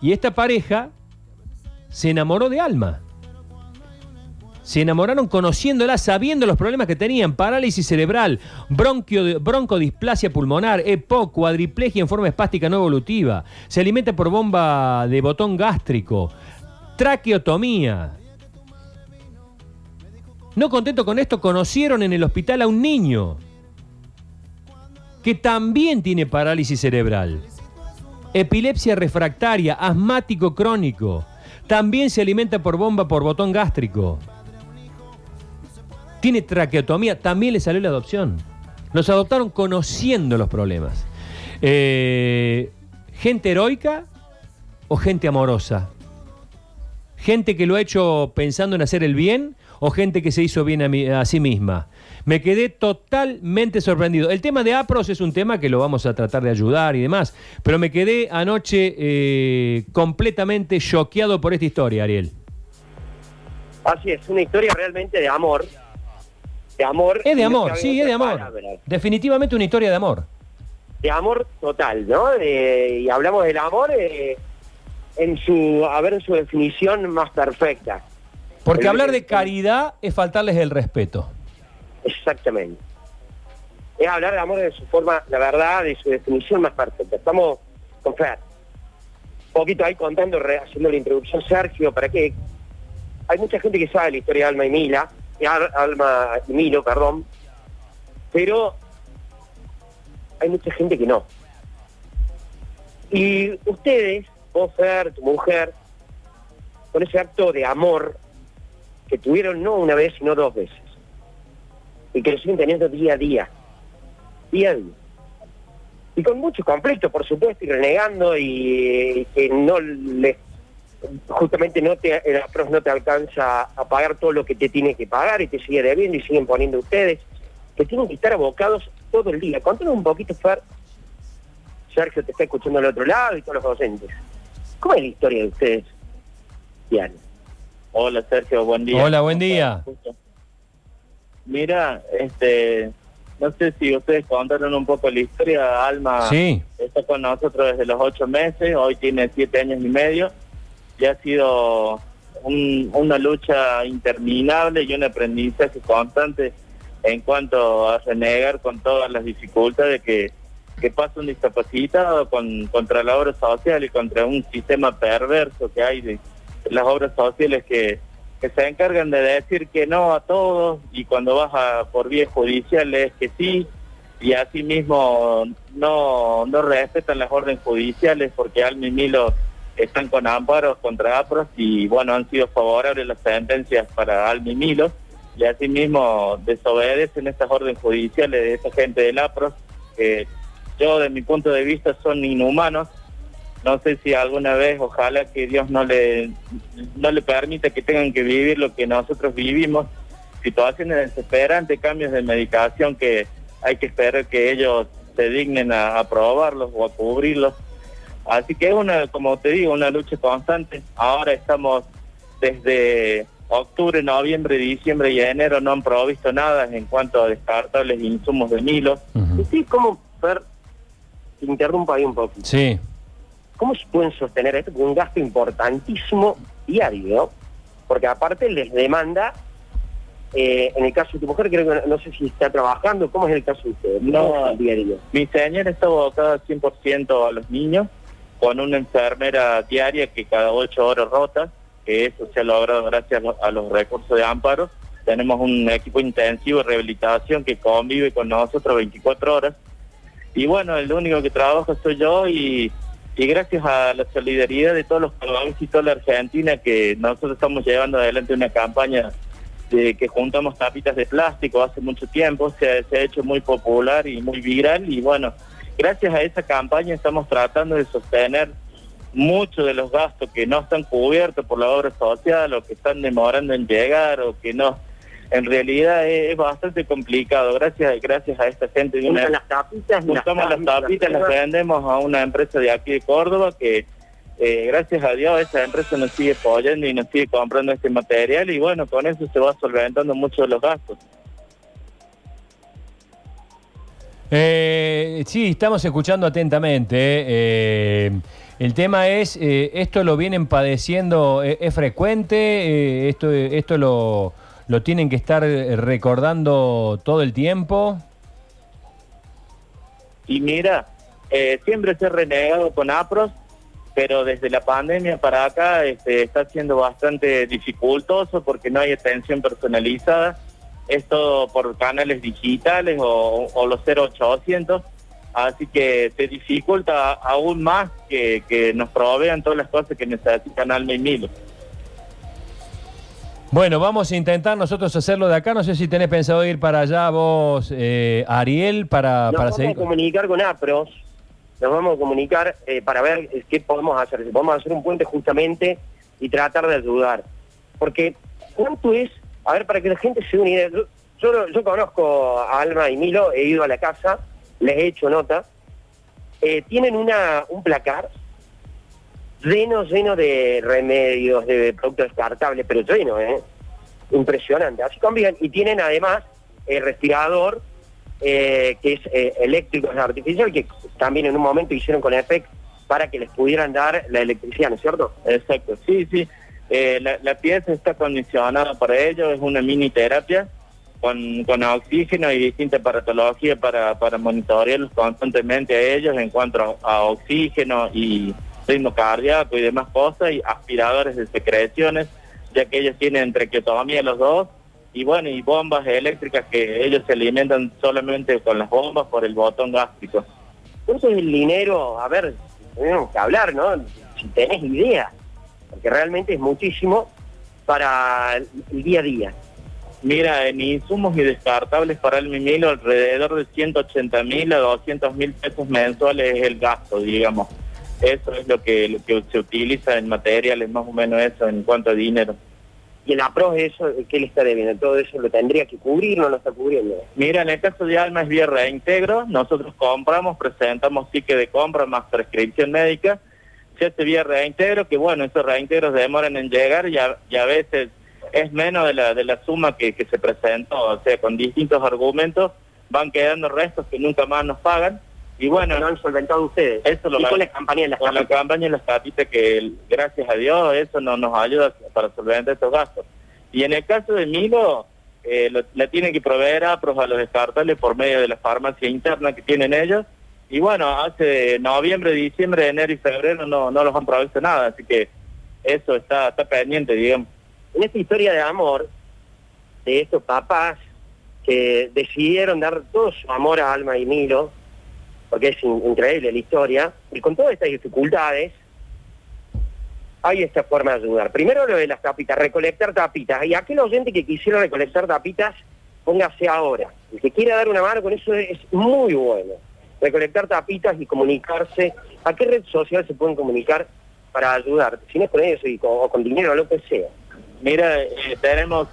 Y esta pareja se enamoró de Alma. Se enamoraron conociéndola, sabiendo los problemas que tenían: parálisis cerebral, bronquio, broncodisplasia pulmonar, EPOC, cuadriplegia en forma espástica no evolutiva. Se alimenta por bomba de botón gástrico, traqueotomía. No contento con esto, conocieron en el hospital a un niño que también tiene parálisis cerebral, epilepsia refractaria, asmático crónico. También se alimenta por bomba por botón gástrico tiene traqueotomía, también le salió la adopción. Los adoptaron conociendo los problemas. Eh, gente heroica o gente amorosa. Gente que lo ha hecho pensando en hacer el bien o gente que se hizo bien a, sí misma. Me quedé totalmente sorprendido. El tema de APROS es un tema que lo vamos a tratar de ayudar y demás, pero me quedé anoche eh, completamente choqueado por esta historia, Ariel. Así es, una historia realmente de amor, de amor. Es de amor, sí, es de amor. Definitivamente una historia de amor. De amor total, ¿no? y hablamos del amor eh, en su, a ver, en su definición más perfecta. Porque hablar de caridad es faltarles el respeto. Exactamente. Es hablar de amor de su forma, la verdad, de su definición más perfecta. Estamos con Fer. Un poquito ahí contando, haciendo la introducción, Sergio, para que hay mucha gente que sabe la historia de Alma y Mila, Alma y Milo, perdón, pero hay mucha gente que no. Y ustedes, vos, Fer, tu mujer, con ese acto de amor que tuvieron no una vez, sino dos veces, y que lo siguen teniendo día a día, día a día. Y con mucho conflicto, por supuesto, y renegando, y que no les justamente no te, el no te alcanza a pagar todo lo que te tiene que pagar y te sigue debiendo y siguen poniendo ustedes, que tienen que estar abocados todo el día. Contanos un poquito, Fer, Sergio te está escuchando al otro lado y todos los docentes. ¿Cómo es la historia de ustedes, Diana? Hola Sergio, buen día. Hola, buen día. Mira, este, no sé si ustedes contaron un poco la historia. Alma sí. está con nosotros desde los ocho meses, hoy tiene siete años y medio y ha sido una lucha interminable y un aprendizaje constante en cuanto a renegar con todas las dificultades que, que pasa un discapacitado con, contra la obra social y contra un sistema perverso que hay de, las obras sociales que, que se encargan de decir que no a todos y cuando vas por vías judiciales que sí y asimismo no, no respetan las órdenes judiciales porque al Milo están con amparos contra APROS y bueno, han sido favorables las sentencias para Almi Milo y asimismo desobedecen estas órdenes judiciales de esa gente del APROS que yo de mi punto de vista son inhumanos. No sé si alguna vez, ojalá que Dios no le, no le permita que tengan que vivir lo que nosotros vivimos, situaciones desesperantes, cambios de medicación que hay que esperar que ellos se dignen a aprobarlos o a cubrirlos Así que es una, como te digo, una lucha constante. Ahora estamos desde octubre, noviembre, diciembre y enero no han provisto nada en cuanto a descartables insumos de Milo. ¿Y sí, cómo, Fer, te interrumpo ahí un poquito. Sí. ¿Cómo se pueden sostener esto con un gasto importantísimo diario? Porque aparte les demanda, eh, en el caso de tu mujer, creo que no, sé si está trabajando, ¿cómo es el caso de usted? No, diario. Mi señora está abocada 100% a los niños con una enfermera diaria que cada ocho horas rota, que eso se ha logrado gracias a los recursos de amparo. Tenemos un equipo intensivo de rehabilitación que convive con nosotros 24 horas. Y bueno, el único que trabaja soy yo y, gracias a la solidaridad de todos los colombianos y toda la Argentina que nosotros estamos llevando adelante una campaña de que juntamos tapitas de plástico hace mucho tiempo, se ha hecho muy popular y muy viral y bueno, Gracias a esa campaña estamos tratando de sostener muchos de los gastos que no están cubiertos por la obra social o que están demorando en llegar o que no. En realidad es, bastante complicado. Gracias gracias a esta gente. De una, las tapitas, las, tapitas, las vendemos a una empresa de aquí de Córdoba que eh, gracias a Dios esa empresa nos sigue apoyando y nos sigue comprando este material y bueno, con eso se va solventando muchos de los gastos. Eh, sí, estamos escuchando atentamente. Eh, El tema es, eh, ¿esto lo vienen padeciendo, es frecuente? Eh, ¿Esto, esto lo, lo tienen que estar eh, recordando todo el tiempo? Y mira, eh, siempre se ha renegado con APROS, pero desde la pandemia para acá este, está siendo bastante dificultoso porque no hay atención personalizada. Es todo por canales digitales o, o los 0800. Así que se dificulta aún más que, nos provean todas las cosas que necesitan Alma y Milo. Bueno, vamos a intentar nosotros hacerlo de acá. No sé si tenés pensado ir para allá vos, eh, Ariel, para, Nos para vamos seguir. a comunicar con APROS, nos vamos a comunicar eh, para ver eh, qué podemos hacer, si podemos hacer un puente justamente y tratar de ayudar. Porque, ¿cuánto es? A ver, para que la gente se une. Yo, yo, yo conozco a Alma y Milo, he ido a la casa, les he hecho nota. Eh, tienen una un placar lleno, lleno de remedios, de productos descartables, pero lleno, ¿eh? Impresionante. Así conviven. Y tienen además el respirador, eh, que es eh, eléctrico, es artificial, que también en un momento hicieron con EPEC para que les pudieran dar la electricidad, ¿no es cierto? Exacto, sí, sí. Eh, la, pieza está condicionada para ello, es una mini terapia con, con oxígeno y distinta aparatología para, para monitorearlos constantemente a ellos en cuanto a oxígeno y ritmo cardíaco y demás cosas, y aspiradores de secreciones, ya que ellos tienen traqueotomía los dos, y bueno, y bombas eléctricas que ellos se alimentan solamente con las bombas por el botón gástrico. ¿Cuánto es el dinero? A ver, tenemos que hablar, ¿no? Si tenés idea, porque realmente es muchísimo para el el día a día. Mira, en insumos y descartables para el Mimilo, alrededor de 180 mil a 200 mil pesos mensuales es el gasto, digamos. Eso es lo que, lo que se utiliza en materiales, más o menos eso, en cuanto a dinero. Y el APROS, eso, ¿qué le está debiendo? Todo eso lo tendría que cubrir, no lo está cubriendo. Mira, en el caso de Alma es vía reintegro, nosotros compramos, presentamos ticket de compra más prescripción médica, se hace vía reintegro, que bueno, esos reintegros demoran en llegar y a, y a veces es menos de la, de la suma que, que se presentó, o sea, con distintos argumentos van quedando restos que nunca más nos pagan. Y bueno, lo han solventado ustedes. Eso lo y con la campaña de las con la capitas. campaña de las tapitas que gracias a Dios eso no, nos ayuda para solventar estos gastos. Y en el caso de Milo, eh, lo- la tienen que proveer a, a los descartables por medio de la farmacia interna que tienen ellos. Y bueno, hace noviembre, diciembre, enero y febrero no, no los han provisto nada, así que eso está, está pendiente, digamos. En esta historia de amor de estos papás que decidieron dar todo su amor a Alma y Milo, porque es in- increíble la historia, y con todas estas dificultades, hay esta forma de ayudar. Primero lo de las tapitas, recolectar tapitas. Y aquel oyente que quisiera recolectar tapitas, póngase ahora. El que quiera dar una mano con eso es muy bueno. Recolectar tapitas y comunicarse. ¿A qué red social se pueden comunicar para ayudar? Si no es con eso y con, o con dinero lo que sea. Mira, eh, tenemos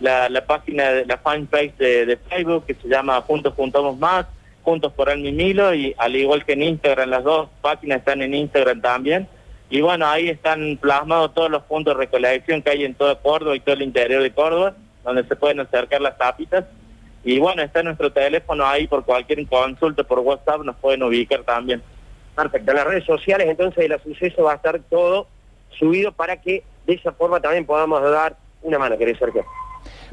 la, la página, la fanpage de, de Facebook que se llama Juntos Juntamos Más, Juntos por Alma y Milo, y al igual que en Instagram, las dos páginas están en Instagram también. Y bueno, ahí están plasmados todos los puntos de recolección que hay en toda Córdoba y todo el interior de Córdoba, donde se pueden acercar las tapitas. Y bueno, está nuestro teléfono ahí por cualquier consulta por WhatsApp, nos pueden ubicar también. Perfecto, las redes sociales entonces el suceso va a estar todo subido para que de esa forma también podamos dar una mano, querido Sergio.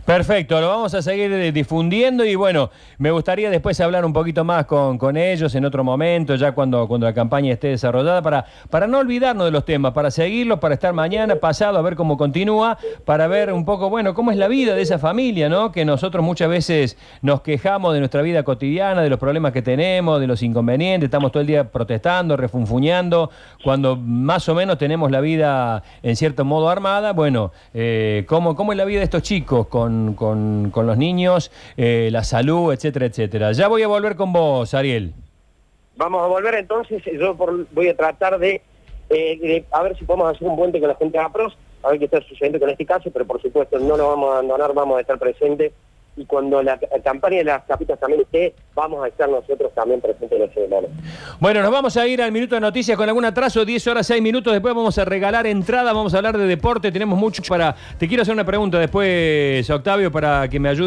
Perfecto, lo vamos a seguir eh, difundiendo y bueno, me gustaría después hablar un poquito más con, con ellos en otro momento, ya cuando, cuando la campaña esté desarrollada, para, para no olvidarnos de los temas, para seguirlos, para estar mañana, pasado, a ver cómo continúa, para ver un poco, bueno, cómo es la vida de esa familia, ¿no? Que nosotros muchas veces nos quejamos de nuestra vida cotidiana, de los problemas que tenemos, de los inconvenientes, estamos todo el día protestando, refunfuñando, cuando más o menos tenemos la vida en cierto modo armada, bueno, eh, ¿cómo, ¿cómo es la vida de estos chicos con, con- los niños, eh, la salud, etcétera, etcétera? Ya voy a volver con vos, Ariel. Vamos a volver entonces, yo por- voy a tratar de, eh, de a ver si podemos hacer un puente con la gente de APROS, a ver qué está sucediendo con este caso, pero por supuesto no lo vamos a abandonar, vamos a estar presentes y cuando la, campaña de las capitas también esté, vamos a estar nosotros también presentes en ese momento. Bueno, nos vamos a ir al minuto de noticias con algún atraso, 10 horas, 6 minutos. Después vamos a regalar entrada, vamos a hablar de deporte. Tenemos mucho para. Te quiero hacer una pregunta después, Octavio, para que me ayude.